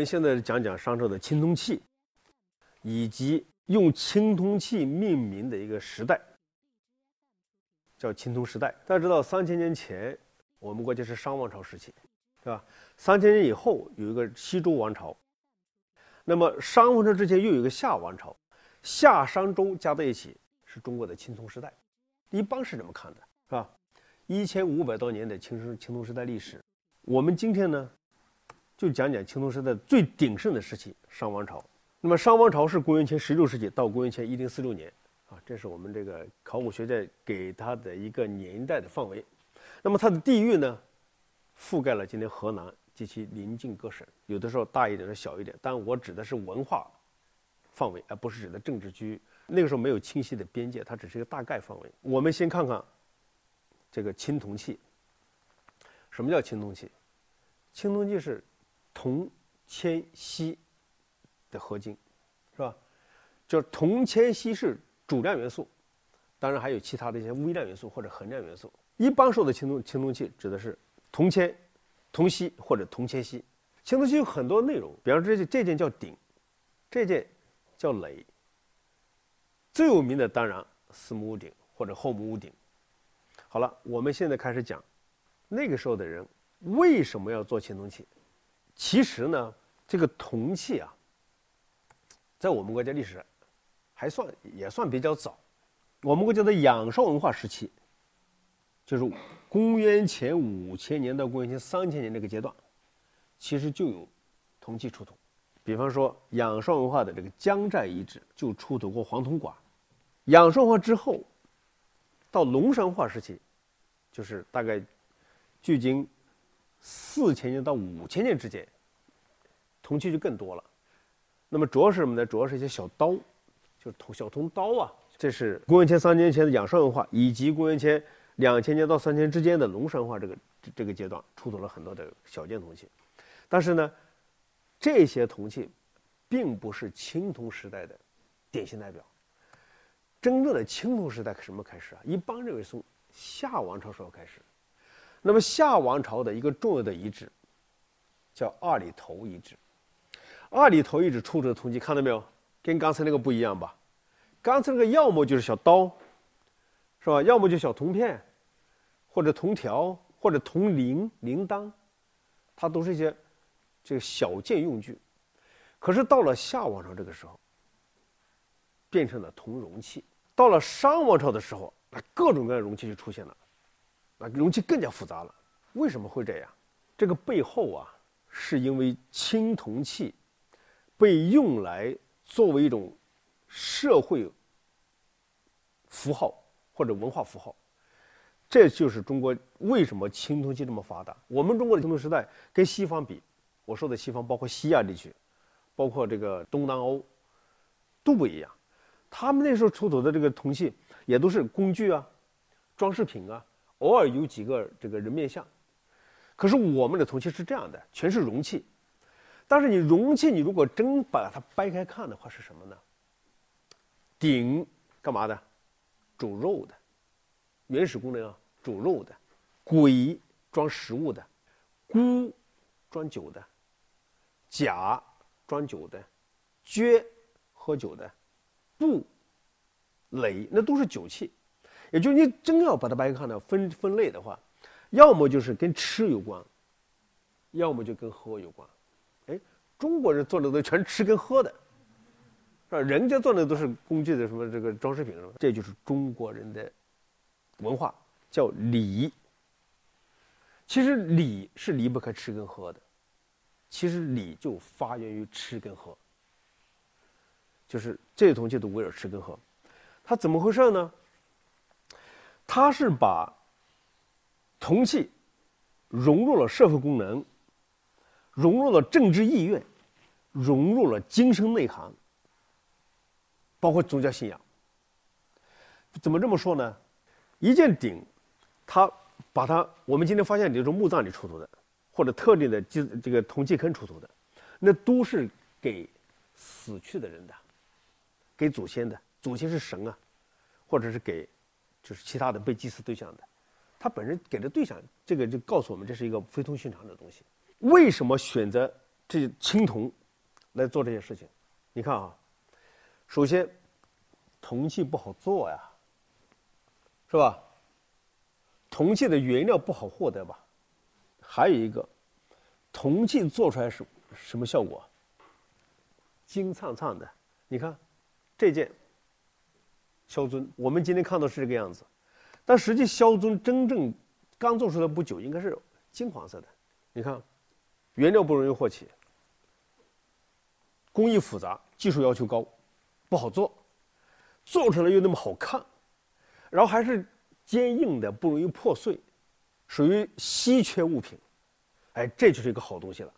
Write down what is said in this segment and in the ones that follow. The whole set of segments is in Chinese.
我们现在讲讲商朝的青铜器，以及用青铜器命名的一个时代，叫青铜时代。大家知道，三千年前我们国家是商王朝时期，对吧？三千年以后有一个西周王朝，那么商王朝之前又有一个夏王朝，夏商周加在一起是中国的青铜时代。一般是这么看的，是吧？一千五百多年的青青铜时代历史，我们今天呢，就讲讲青铜时代最鼎盛的时期——商王朝。那么商王朝是公元前十六世纪到公元前一零四六年，啊，这是我们这个考古学家给它的一个年代的范围。那么它的地域呢，覆盖了今天河南及其邻近各省，有的时候大一点，的小一点。但我指的是文化范围，而不是指的政治区域。那个时候没有清晰的边界，它只是一个大概范围。我们先看看。这个青铜器，什么叫青铜器？青铜器是铜、铅、锡的合金，是吧？就铜、铅、锡是主量元素，当然还有其他的一些微量元素或者恒量元素。一般说的青铜青铜器指的是铜铅、铜锡或者铜铅锡。青铜器有很多内容，比方说这件这件叫鼎，这件叫垒。最有名的当然四目屋顶或者后母屋顶。好了，我们现在开始讲，那个时候的人为什么要做青铜器？其实呢，这个铜器啊，在我们国家历史还算也算比较早。我们国家的仰韶文化时期，就是公元前五千年到公元前三千年这个阶段，其实就有铜器出土。比方说，仰韶文化的这个江寨遗址就出土过黄铜管。仰韶文化之后。到龙山化时期，就是大概距今四千年到五千年之间，铜器就更多了。那么主要是什么呢？主要是一些小刀，就是铜小铜刀啊。这是公元前三千前的仰韶文化，以及公元前两千年到三千之间的龙山化这个这个阶段，出土了很多的小件铜器。但是呢，这些铜器并不是青铜时代的典型代表。真正的青铜时代什么开始啊？一般认为从夏王朝时候开始。那么夏王朝的一个重要的遗址叫二里头遗址。二里头遗址出土的铜器看到没有？跟刚才那个不一样吧？刚才那个要么就是小刀，是吧？要么就小铜片，或者铜条，或者铜铃铃铛，它都是一些这个小件用具。可是到了夏王朝这个时候，变成了铜容器。到了商王朝的时候，那各种各样的容器就出现了，那容器更加复杂了。为什么会这样？这个背后啊，是因为青铜器被用来作为一种社会符号或者文化符号。这就是中国为什么青铜器这么发达。我们中国的青铜时代跟西方比，我说的西方包括西亚地区，包括这个东南欧，都不一样。他们那时候出土的这个铜器也都是工具啊、装饰品啊，偶尔有几个这个人面像。可是我们的铜器是这样的，全是容器。但是你容器，你如果真把它掰开看的话，是什么呢？鼎干嘛的？煮肉的，原始功能啊，煮肉的。簋装食物的，箍装酒的，甲装酒的，撅喝酒的。布、垒那都是酒器，也就是你真要把它掰开看呢，分分类的话，要么就是跟吃有关，要么就跟喝有关。哎，中国人做的都全吃跟喝的，是吧？人家做的都是工具的什么这个装饰品什么，这就是中国人的文化，叫礼。其实礼是离不开吃跟喝的，其实礼就发源于吃跟喝。就是这些东西都围绕吃跟喝，它怎么回事呢？它是把铜器融入了社会功能，融入了政治意愿，融入了精神内涵，包括宗教信仰。怎么这么说呢？一件鼎，它把它我们今天发现，比如说墓葬里出土的，或者特定的这这个铜器坑出土的，那都是给死去的人的。给祖先的，祖先是神啊，或者是给，就是其他的被祭祀对象的，他本身给的对象，这个就告诉我们这是一个非同寻常的东西。为什么选择这青铜来做这些事情。你看啊，首先铜器不好做呀，是吧？铜器的原料不好获得吧？还有一个，铜器做出来是什么效果？金灿灿的。你看这件萧尊，我们今天看到是这个样子，但实际萧尊真正刚做出来不久，应该是金黄色的。你看，原料不容易获取，工艺复杂，技术要求高，不好做，做出来又那么好看，然后还是。坚硬的不容易破碎，属于稀缺物品，哎，这就是一个好东西了，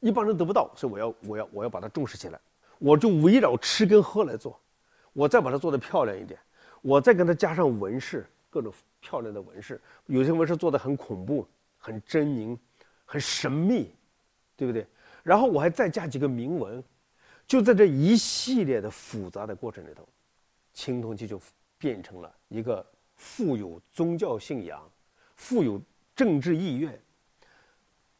一般人得不到，所以我要我要我要把它重视起来，我就围绕吃跟喝来做，我再把它做的漂亮一点，我再跟它加上纹饰，各种漂亮的纹饰，有些纹饰做的很恐怖、很狰狞、很神秘，对不对？然后我还再加几个铭文，就在这一系列的复杂的过程里头，青铜器就变成了一个。富有宗教信仰、富有政治意愿、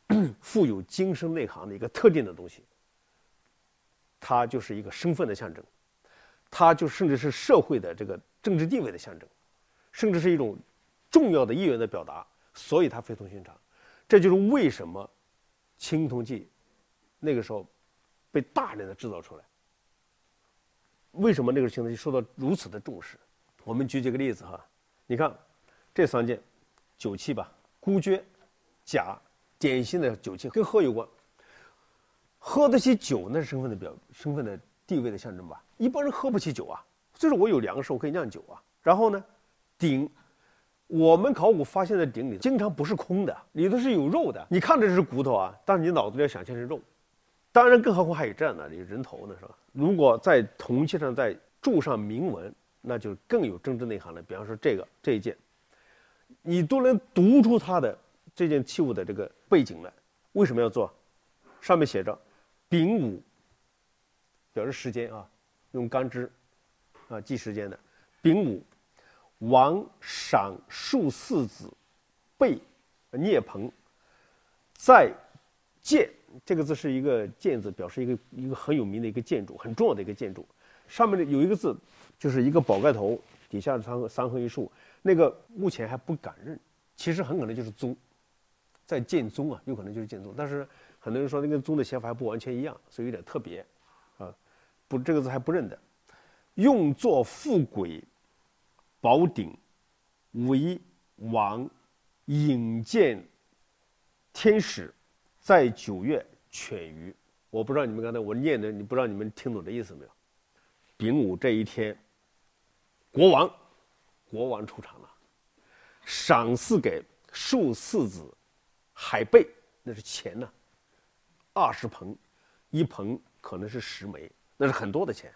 富有精神内涵的一个特定的东西，它就是一个身份的象征，它就甚至是社会的这个政治地位的象征，甚至是一种重要的意愿的表达，所以它非同寻常。这就是为什么青铜器那个时候被大量的制造出来，为什么那个青铜器受到如此的重视？我们举几个例子哈。你看，这三件酒器吧，孤爵、甲，典型的酒器跟喝有关。喝得起酒，那是身份的表，身份的地位的象征吧。一般人喝不起酒啊，就是我有粮食，我可以酿酒啊。然后呢，鼎，我们考古发现的鼎里经常不是空的，里头是有肉的。你看着是骨头啊，但是你脑子里要想象是肉。当然，更何况还有这样的有人头呢，是吧？如果在铜器上再铸上铭文。那就更有政治内涵了。比方说这个这一件，你都能读出它的这件器物的这个背景来。为什么要做？上面写着“丙午”，表示时间啊，用干支啊记时间的。丙午，王赏数四子，备聂鹏，在建这个字是一个建字，表示一个一个很有名的一个建筑，很重要的一个建筑。上面的有一个字。就是一个宝盖头，底下三三横一竖，那个目前还不敢认，其实很可能就是宗，在建宗啊，有可能就是建宗，但是很多人说那个宗的写法还不完全一样，所以有点特别，不这个字还不认得，用作富贵宝鼎，为王引荐天使，在九月犬鱼，我不知道你们刚才我念的，你不知道你们听懂这意思没有？丙午这一天。国王，国王出场了，赏赐给庶四子海贝，那是钱呢，二十盆，一盆可能是十枚，那是很多的钱。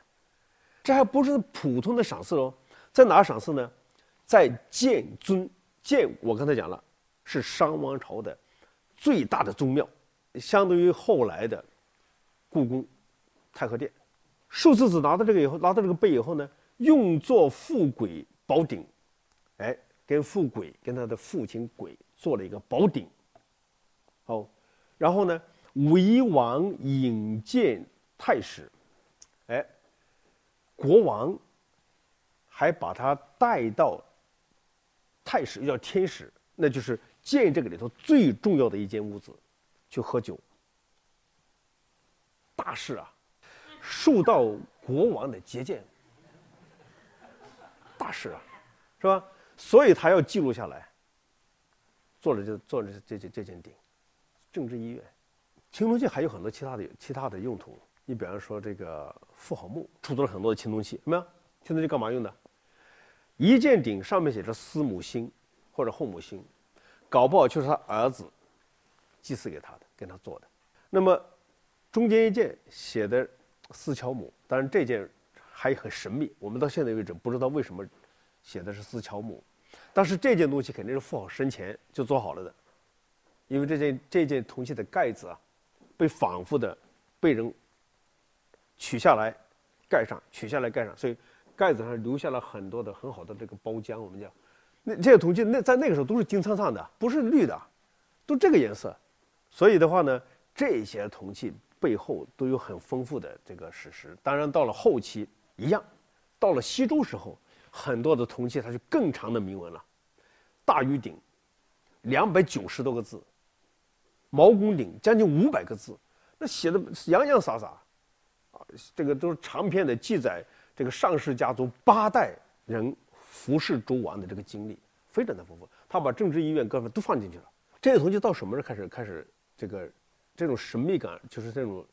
这还不是普通的赏赐哦，在哪赏赐呢？在建尊，建我刚才讲了，是商王朝的最大的宗庙，相当于后来的故宫、太和殿。数四子拿到这个以后，拿到这个碑以后呢？用作富贵宝鼎，哎，跟富贵跟他的父亲鬼做了一个宝鼎。哦，然后呢，为王引荐太史，国王还把他带到太史，叫天使，那就是建这个里头最重要的一间屋子，去喝酒。大事啊，受到国王的接见。大事啊，是吧？所以他要记录下来。做了就做了这这这件鼎，政治意愿。青铜器还有很多其他的其他的用途。你比方说这个妇好墓出土了很多的青铜器，没有？青铜器干嘛用的？一件鼎上面写着司母星或者后母星，搞不好就是他儿子祭祀给他的，跟他做的。那么中间一件写的四乔母，当然这件。还很神秘，我们到现在为止不知道为什么写的是四乔母，但是这件东西肯定是富豪生前就做好了的，因为这件这件铜器的盖子啊，被反复的被人取下来盖上，取下来盖上，所以盖子上留下了很多的很好的这个包浆，我们叫那这些铜器那在那个时候都是金灿灿的，不是绿的，都这个颜色，所以的话呢，这些铜器背后都有很丰富的这个史实。当然，到了后期一样，到了西周时候，很多的铜器它就更长的铭文了，大禹鼎两百九十多个字，毛公鼎将近五百个字，那写的洋洋洒洒，啊，这个都是长篇的记载这个上氏家族八代人服侍周王的这个经历，非常的丰富。他把政治意愿各方面都放进去了。这些铜器到什么时候开始开始这个这种神秘感，就是这种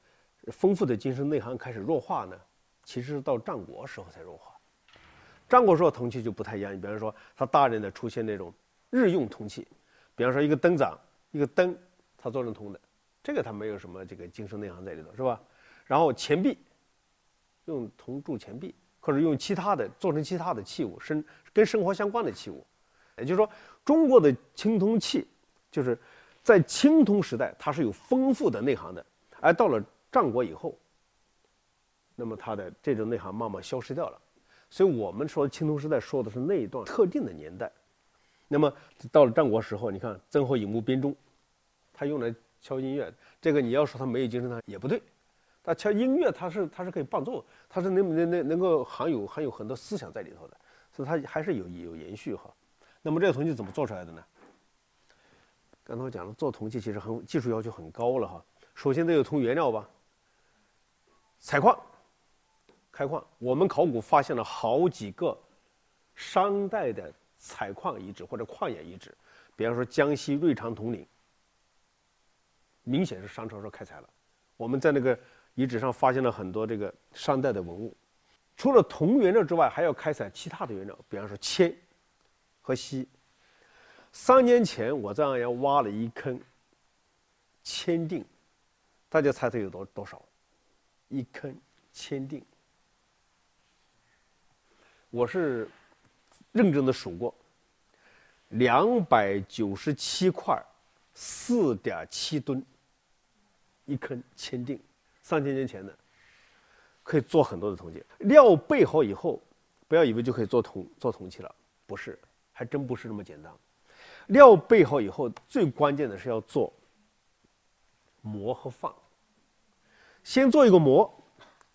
丰富的精神内涵开始弱化呢？其实是到战国时候才弱化。战国时候铜器就不太一样，你比方说它大量的出现那种日用铜器，比方说一个灯盏，一个灯，它做成铜的，这个它没有什么这个精神内涵在里头，是吧？然后钱币，用铜铸钱币，或者用其他的做成其他的器物，生跟生活相关的器物，也就是说，中国的青铜器。就是在青铜时代，它是有丰富的内涵的，而到了战国以后，那么它的这种内涵慢慢消失掉了。所以我们说青铜时代说的是那一段特定的年代。那么到了战国时候，你看曾侯乙墓编钟，他用来敲音乐，这个你要说他没有精神呢也不对，它敲音乐它是它是可以伴奏，它是能能能能够含有含有很多思想在里头的，所以它还是有有延续哈。那么这个铜器怎么做出来的呢？刚才我讲了，做铜器其实很技术要求很高了哈。首先得有铜原料吧，采矿、开矿。我们考古发现了好几个商代的采矿遗址或者矿冶遗址，比方说江西瑞昌铜陵，明显是商朝时候开采了。我们在那个遗址上发现了很多这个商代的文物。除了铜原料之外，还要开采其他的原料，比方说铅和锡。三年前，我在安阳挖了一坑铅锭，大家猜猜有多多少？一坑铅锭，我是认真的数过，两百九十七块，四点七吨，一坑铅锭，三千年前的，可以做很多的铜器。料备好以后，不要以为就可以做铜做铜器了，不是，还真不是那么简单。料备好以后，最关键的是要做模和放。先做一个模，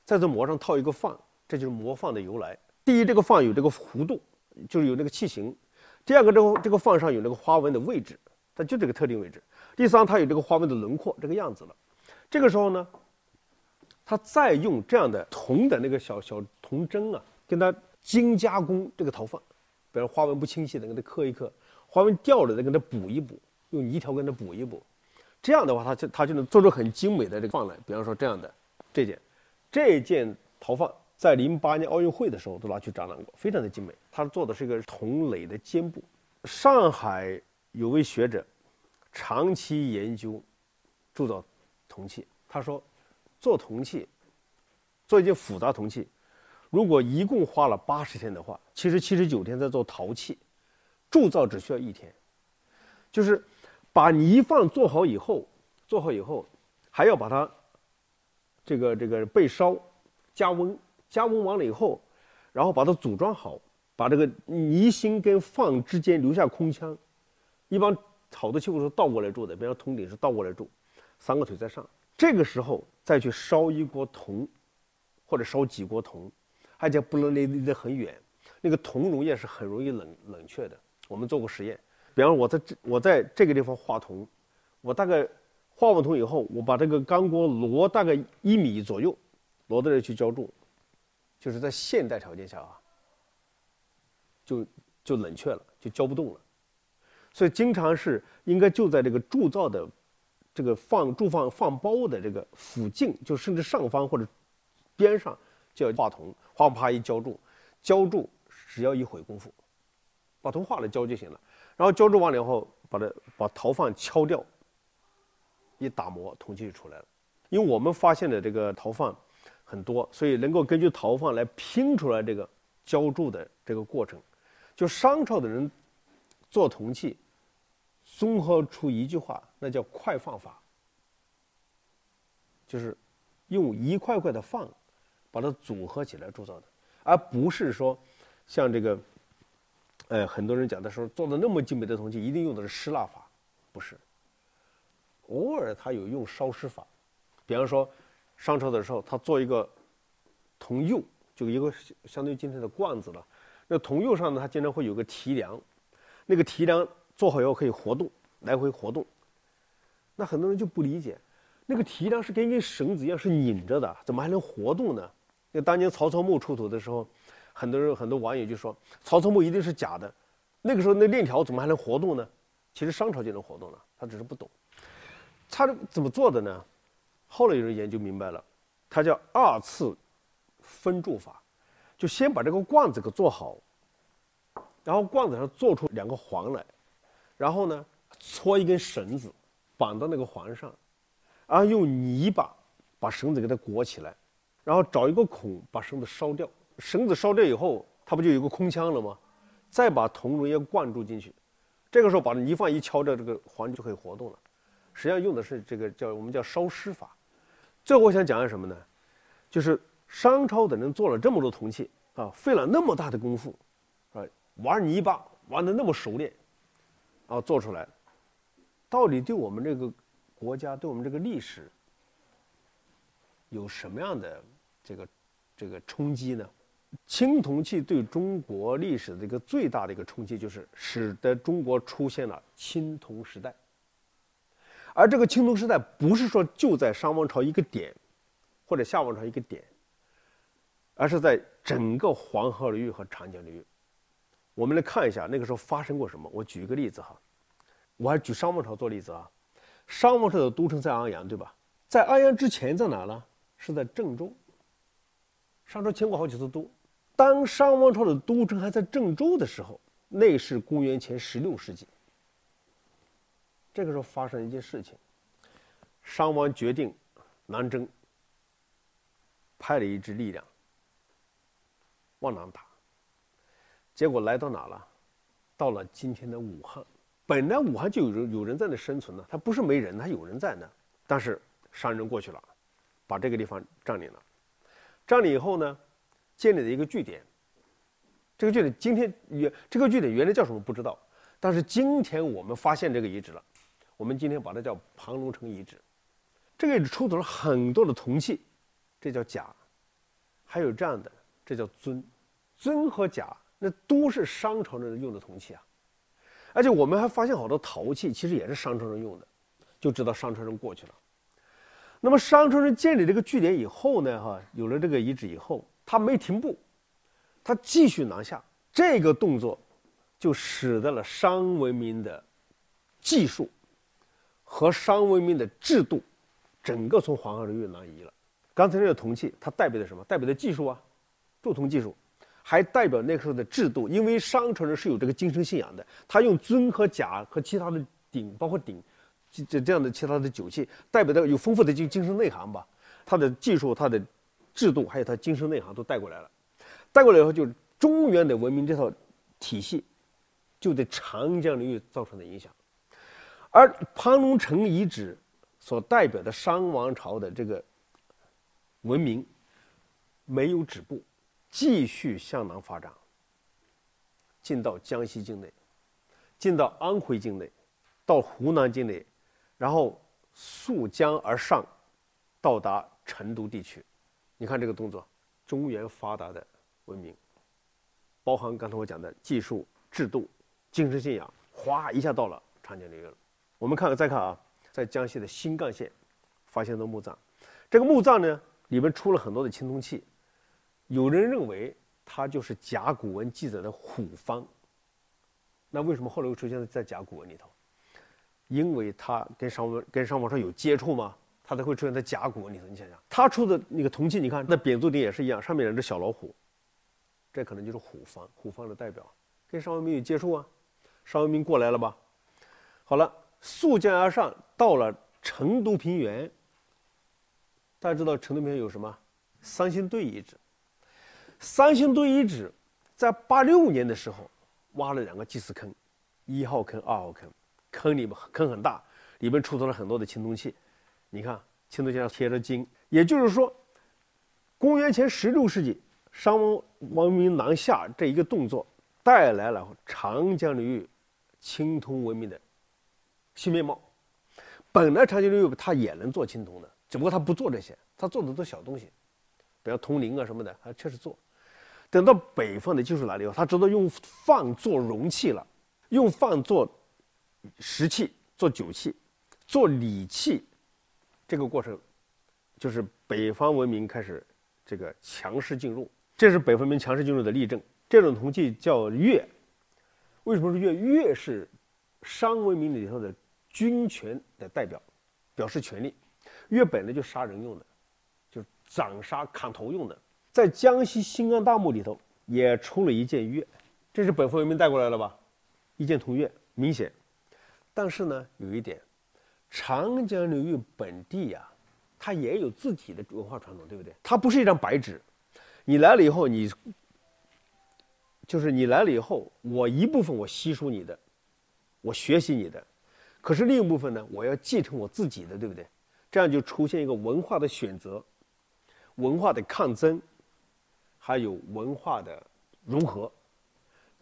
在这模上套一个放，这就是模放的由来。第一，这个放有这个弧度，就是有那个器形；第二个，这个这个放上有那个花纹的位置，它就这个特定位置；第三，它有这个花纹的轮廓，这个样子了。这个时候呢，他再用这样的铜的那个小小铜针啊，跟它精加工这个陶放，比如花纹不清晰的，给它刻一刻。花纹掉了，再给它补一补，用泥条给它补一补，这样的话，他就他就能做出很精美的这个放来。比方说这样的这件，这件陶放在零八年奥运会的时候都拿去展览过，非常的精美。他做的是一个铜垒的肩部。上海有位学者长期研究铸造铜器，他说做铜器，做一件复杂铜器，如果一共花了八十天的话，其实七十九天在做陶器。铸造只需要一天，就是把泥放做好以后，做好以后还要把它这个这个被烧加温，加温完了以后，然后把它组装好，把这个泥芯跟放之间留下空腔。一般好的器物是倒过来铸的，比方铜鼎是倒过来铸，三个腿在上。这个时候再去烧一锅铜，或者烧几锅铜，而且不能离离得很远，那个铜溶液是很容易冷冷却的。我们做过实验，比方我在这，我在这个地方画铜，我大概画完铜以后，我把这个钢锅挪大概一米左右，挪到这去浇铸，就是在现代条件下啊，就就冷却了，就浇不动了，所以经常是应该就在这个铸造的这个放铸放放包的这个附近，就甚至上方或者边上就要画铜，画完啪一浇铸，浇铸只要一会功夫。把铜化了浇就行了，然后浇铸完了以后，把它把陶放敲掉，一打磨，铜器就出来了。因为我们发现的这个陶放很多，所以能够根据陶放来拼出来这个浇铸的这个过程。就商朝的人做铜器，综合出一句话，那叫快放法，就是用一块块的放把它组合起来铸造的，而不是说像这个。呃，很多人讲的时候，做的那么精美的铜器，一定用的是失蜡法，不是。偶尔他有用烧尸法，比方说商朝的时候，他做一个铜釉，就一个相当于今天的罐子了。那铜釉上呢，它经常会有个提梁，那个提梁做好以后可以活动，来回活动。那很多人就不理解，那个提梁是跟一根绳子一样是拧着的，怎么还能活动呢？那当年曹操墓出土的时候，很多人很多网友就说曹操墓一定是假的。那个时候那链条怎么还能活动呢？其实商朝就能活动了，他只是不懂。他怎么做的呢？后来有人研究明白了，他叫二次分铸法。就先把这个罐子给做好，然后罐子上做出两个环来，然后呢，搓一根绳子绑到那个环上，然后用泥巴把绳子给它裹起来，然后找一个孔把绳子烧掉。绳子烧掉以后，它不就有个空腔了吗？再把铜溶液灌注进去，这个时候把泥放一敲着，这个环就可以活动了。实际上用的是这个叫我们叫烧尸法。最后我想讲的什么呢？就是。商朝的人做了这么多铜器啊，费了那么大的功夫，啊，玩泥巴玩的那么熟练，啊，做出来，到底对我们这个国家，对我们这个历史，有什么样的这个这个冲击呢？青铜器对中国历史的一个最大的一个冲击，就是使得中国出现了青铜时代。而这个青铜时代，不是说就在商王朝一个点，或者夏王朝一个点。而是在整个黄河流域和长江流域，我们来看一下那个时候发生过什么。我举一个例子哈，我还举商王朝做例子啊。商王朝的都城在安阳，对吧？在安阳之前在哪呢？是在郑州。商朝迁过好几次都。当商王朝的都城还在郑州的时候，那是公元前十六世纪。这个时候发生一件事情，商王决定南征，派了一支力量。往南打，结果来到哪了？到了今天的武汉。本来武汉就有人有人在那生存呢，他不是没人，他有人在那。但是商人过去了，把这个地方占领了。占领以后呢，建立了一个据点。这个据点今天原这个据点原来叫什么不知道，但是今天我们发现这个遗址了。我们今天把它叫庞龙城遗址。这个遗址出土了很多的铜器，这叫甲，还有这样的，这叫尊。尊和甲那都是商朝人用的铜器啊，而且我们还发现好多陶器，其实也是商朝人用的，就知道商朝人过去了。那么商朝人建立这个据点以后呢，哈，有了这个遗址以后，他没停步，他继续南下。这个动作就使得了商文明的技术和商文明的制度，整个从黄河流域南移了。刚才那个铜器，它代表的什么？代表的技术啊，铸铜技术。还代表那时候的制度，因为商朝人是有这个精神信仰的，他用尊和甲和其他的鼎，包括鼎，这这样的其他的酒器，代表的有丰富的精精神内涵吧。他的技术、他的制度，还有他精神内涵都带过来了。带过来以后，就是中原的文明这套体系，就对长江流域造成的影响。而盘龙城遗址所代表的商王朝的这个文明，没有止步。继续向南发展，进到江西境内，进到安徽境内，到湖南境内，然后溯江而上，到达成都地区。你看这个动作，中原发达的文明，包含刚才我讲的技术、制度、精神信仰，哗一下到了长江流域了。我们看看，再看啊，在江西的新干县发现的墓葬，这个墓葬呢，里面出了很多的青铜器。有人认为它就是甲骨文记载的虎方。那为什么后来会出现在甲骨文里头？因为它跟商文跟商王朝有接触吗？它才会出现在甲骨文里头。你想想，它出的那个铜器，你看那扁足鼎也是一样，上面两只小老虎，这可能就是虎方，虎方的代表，跟商文明有接触啊。商文明过来了吧？好了，溯江而上，到了成都平原。大家知道成都平原有什么？三星堆遗址。三星堆遗址在八六年的时候挖了两个祭祀坑，一号坑、二号坑，坑里面坑很大，里面出土了很多的青铜器。你看青铜器上贴着金，也就是说，公元前十六世纪商王文明南下这一个动作，带来了长江流域青铜文明的新面貌。本来长江流域它也能做青铜的，只不过它不做这些，它做的都小东西，比如铜铃啊什么的，它确实做。等到北方的技术来了以后，他知道用放做容器了，用放做石器、做酒器、做礼器，这个过程就是北方文明开始这个强势进入，这是北方文明强势进入的例证。这种铜器叫钺，为什么是钺？钺是商文明里头的军权的代表，表示权力。钺本来就杀人用的，就斩杀、砍头用的。在江西新安大墓里头也出了一件钺，这是本方文明带过来了吧？一件铜钺，明显。但是呢，有一点，长江流域本地呀，它也有自己的文化传统，对不对？它不是一张白纸，你来了以后，你就是你来了以后，我一部分我吸收你的，我学习你的，可是另一部分呢，我要继承我自己的，对不对？这样就出现一个文化的选择，文化的抗争。还有文化的融合，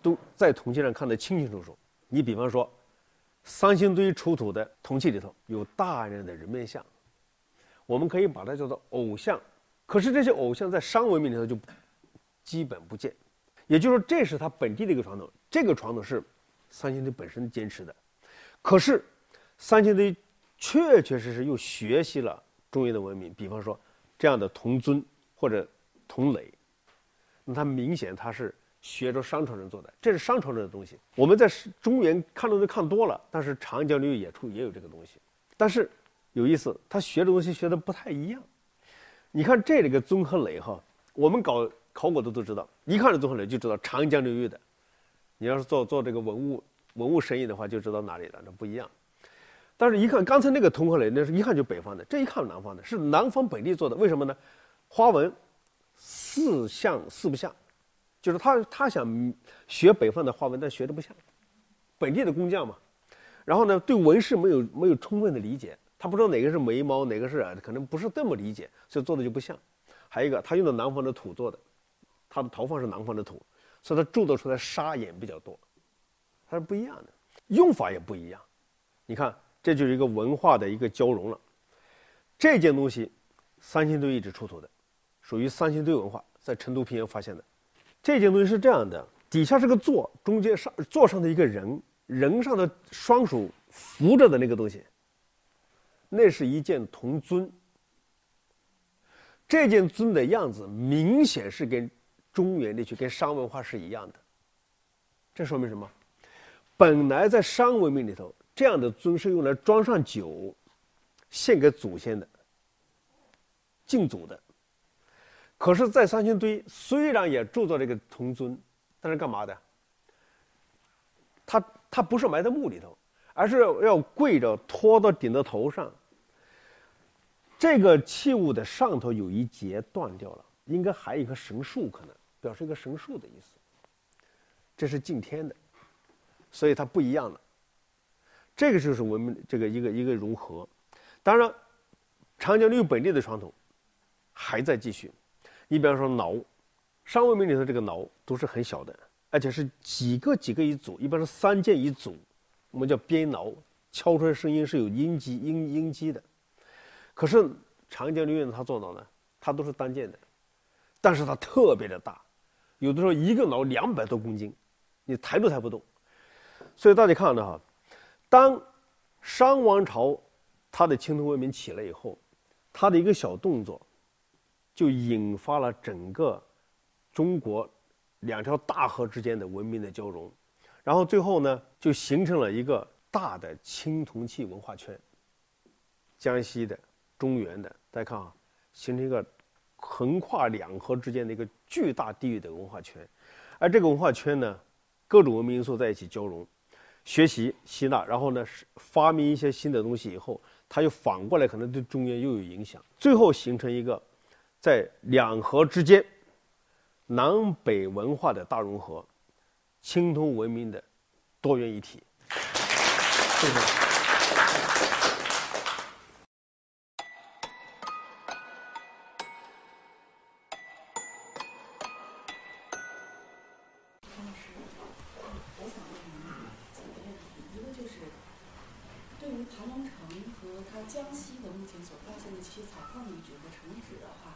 都在铜器上看得清清楚楚。你比方说，三星堆出土的铜器里头有大量的人面像，我们可以把它叫做偶像。可是这些偶像在商文明里头就基本不见，也就是说，这是它本地的一个传统。这个传统是三星堆本身坚持的，可是三星堆确确实实又学习了中原的文明，比方说这样的铜尊或者铜垒。那它明显它是学着商朝人做的，这是商朝人的东西。我们在中原看到的看多了，但是长江流域也出也有这个东西。但是有意思，他学的东西学的不太一样。你看这里个综合垒哈，我们搞考古的都知道，一看这综合垒就知道长江流域的。你要是做做这个文物文物生意的话，就知道哪里的，那不一样。但是一看刚才那个铜和垒，那是一看就北方的，这一看南方的，是南方本地做的。为什么呢？花纹。四像四不像，就是他他想学北方的花纹，但学的不像，本地的工匠嘛。然后呢，对纹饰没有没有充分的理解，他不知道哪个是眉毛，哪个是可能不是这么理解，所以做的就不像。还有一个，他用的南方的土做的，他的陶方是南方的土，所以他铸造出来砂眼比较多，它是不一样的，用法也不一样。你看，这就是一个文化的一个交融了。这件东西，三星堆一直出土的。属于三星堆文化，在成都平原发现的。这件东西是这样的：底下是个座，中间上座上的一个人，人上的双手扶着的那个东西，那是一件铜尊。这件尊的样子明显是跟中原地区、跟商文化是一样的。这说明什么？本来在商文明里头，这样的尊是用来装上酒，献给祖先的，敬祖的。可是，在三星堆虽然也铸造这个铜尊，但是干嘛的？他他不是埋在墓里头，而是要跪着托到顶的头上。这个器物的上头有一节断掉了，应该还有一棵神树，可能表示一个神树的意思。这是敬天的，所以它不一样了。这个就是文明这个一个一个融合。当然，长江流域本地的传统还在继续。你比方说挠，商文明里头这个挠都是很小的，而且是几个几个一组，一般是三件一组，我们叫编挠，敲出来声音是有音基音音基的。可是长江流域它做到呢，它都是单件的，但是它特别的大，有的时候一个挠两百多公斤，你抬都抬不动。所以大家看到哈，当商王朝它的青铜文明起来以后，它的一个小动作。就引发了整个中国两条大河之间的文明的交融，然后最后呢，就形成了一个大的青铜器文化圈。江西的、中原的，大家看啊，形成一个横跨两河之间的一个巨大地域的文化圈。而这个文化圈呢，各种文明因素在一起交融，学习吸纳，然后呢，发明一些新的东西以后，它又反过来可能对中原又有影响，最后形成一个。在两河之间，南北文化的大融合，青铜文明的多元一体。谢谢。我想问个问题，一个就是对于盘龙城。和它江西的目前所发现的这些采矿遗址和城址的话，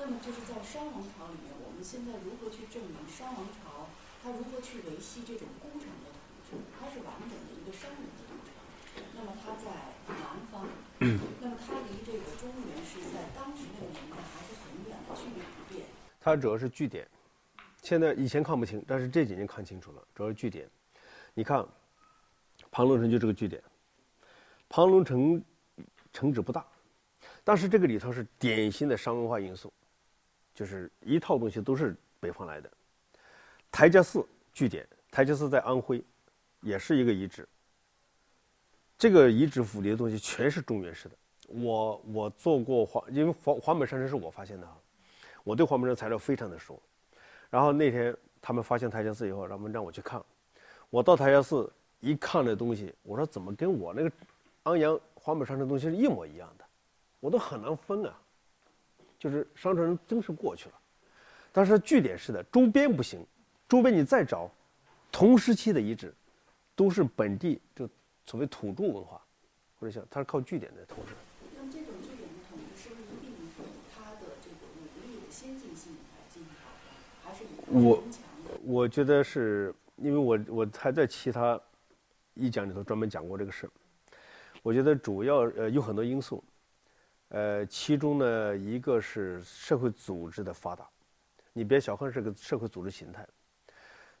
那么就是在商王朝里面，我们现在如何去证明商王朝它如何去维系这种工程的统治？它是完整的一个商人的都城，那么它在南方，那么它离这个中原是在当时那个年代还是很远的，距离不变。它主要是据点，现在以前看不清，但是这几年看清楚了，主要是据点。你看，庞龙城就这个据点。庞龙城城址不大，但是这个里头是典型的商文化因素，就是一套东西都是北方来的。台家寺据点，台家寺在安徽，也是一个遗址。这个遗址府里的东西全是中原式的。我我做过黄，因为黄黄本山城是我发现的啊，我对黄本山材料非常的熟。然后那天他们发现台家寺以后，他们让我去看。我到台家寺一看那东西，我说怎么跟我那个安阳黄本山城东西是一模一样的？我都很难分啊。就是商朝人真是过去了，但是据点式的，周边不行。周边你再找同时期的遗址，都是本地就所谓土著文化，或者像它是靠据点的统治。那这种据点的统治是不是一定以它的这个武力的先进性来进行考量，还是以我？我觉得是因为我我还在其他一讲里头专门讲过这个事。我觉得主要呃有很多因素，呃，其中呢一个是社会组织的发达，你别小看这个社会组织形态，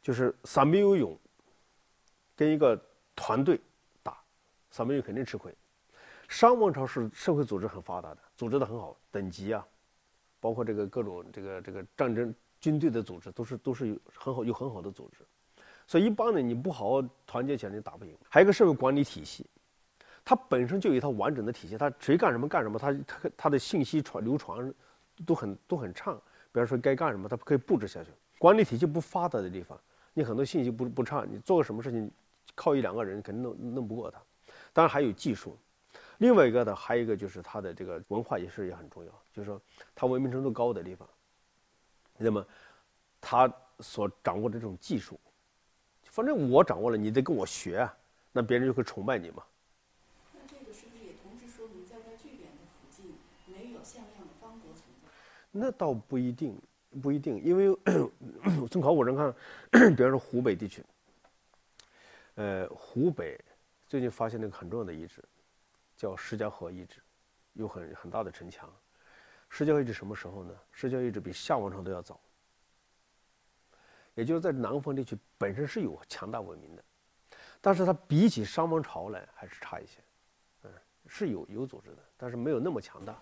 就是散兵游勇跟一个团队打，散兵游肯定吃亏。商王朝是社会组织很发达的，组织的很好，等级啊，包括这个各种这个这个战争军队的组织都是都是有很好有很好的组织，所以一般呢你不好好团结起来你打不赢。还有一个社会管理体系，它本身就有一套完整的体系，它谁干什么干什么，它它它的信息传流传都很都很畅。比方说该干什么，它可以布置下去。管理体系不发达的地方，你很多信息不不畅，你做个什么事情，靠一两个人肯定弄弄不过他。当然还有技术，另外一个呢，还有一个就是它的这个文化也是也很重要，就是说它文明程度高的地方，那么他所掌握的这种技术，反正我掌握了，你得跟我学啊，那别人就会崇拜你嘛。那这个是不是也同时说明，在它据点的附近没有像样的方国存在？那倒不一定，不一定，因为从考古上看，比方说湖北地区，呃，湖北最近发现了一个很重要的遗址，叫石家河遗址，有很很大的城墙。石家河遗址什么时候呢？石家遗址比夏王朝都要早，也就是在南方地区本身是有强大文明的，但是它比起商王朝来还是差一些，嗯，是有有组织的，但是没有那么强大。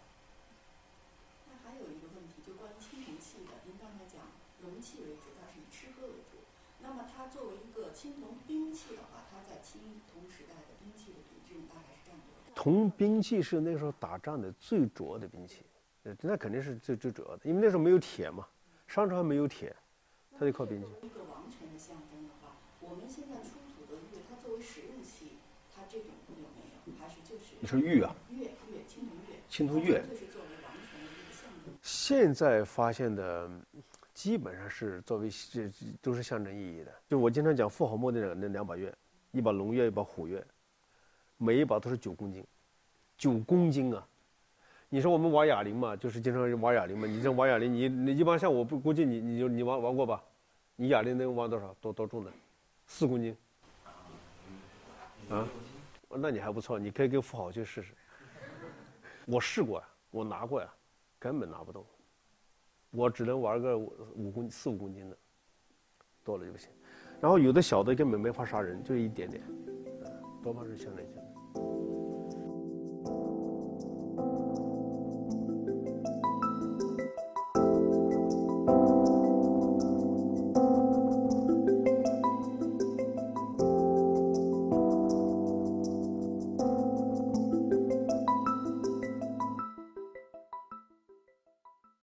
那还有一个问题，就关于青铜器的，您刚才讲容器为主，它是以吃喝为主。那么它作为一个青铜兵器的话，它在青铜时代的兵器的比重大概是占多少？铜兵器是那时候打仗的最主要的兵器，呃，那肯定是最最主要的，因为那时候没有铁嘛，商朝还没有铁，它就靠兵器一个王权的象征的话，我们现在出土的玉，它作为实用器，它这种有没有？还是就是你说玉啊，月月青铜玉，青铜玉就是作为王权的一个象征。现在发现的基本上是作为这都是象征意义的。就我经常讲富豪墓那两那两把钺，一把龙钺，一把虎钺，每一把都是九公斤，九公斤啊！你说我们玩哑铃嘛，就是经常玩哑铃嘛。你这玩哑铃，你你一般像我不估计你你就你玩玩过吧？你哑铃能玩多少？多多重的？四公斤。啊？那你还不错，你可以跟富豪去试试。我试过呀，我拿过呀，根本拿不动。我只能玩个五五公四五公斤的，多了就不行。然后有的小的根本没法杀人，就一点点，多半是像那些。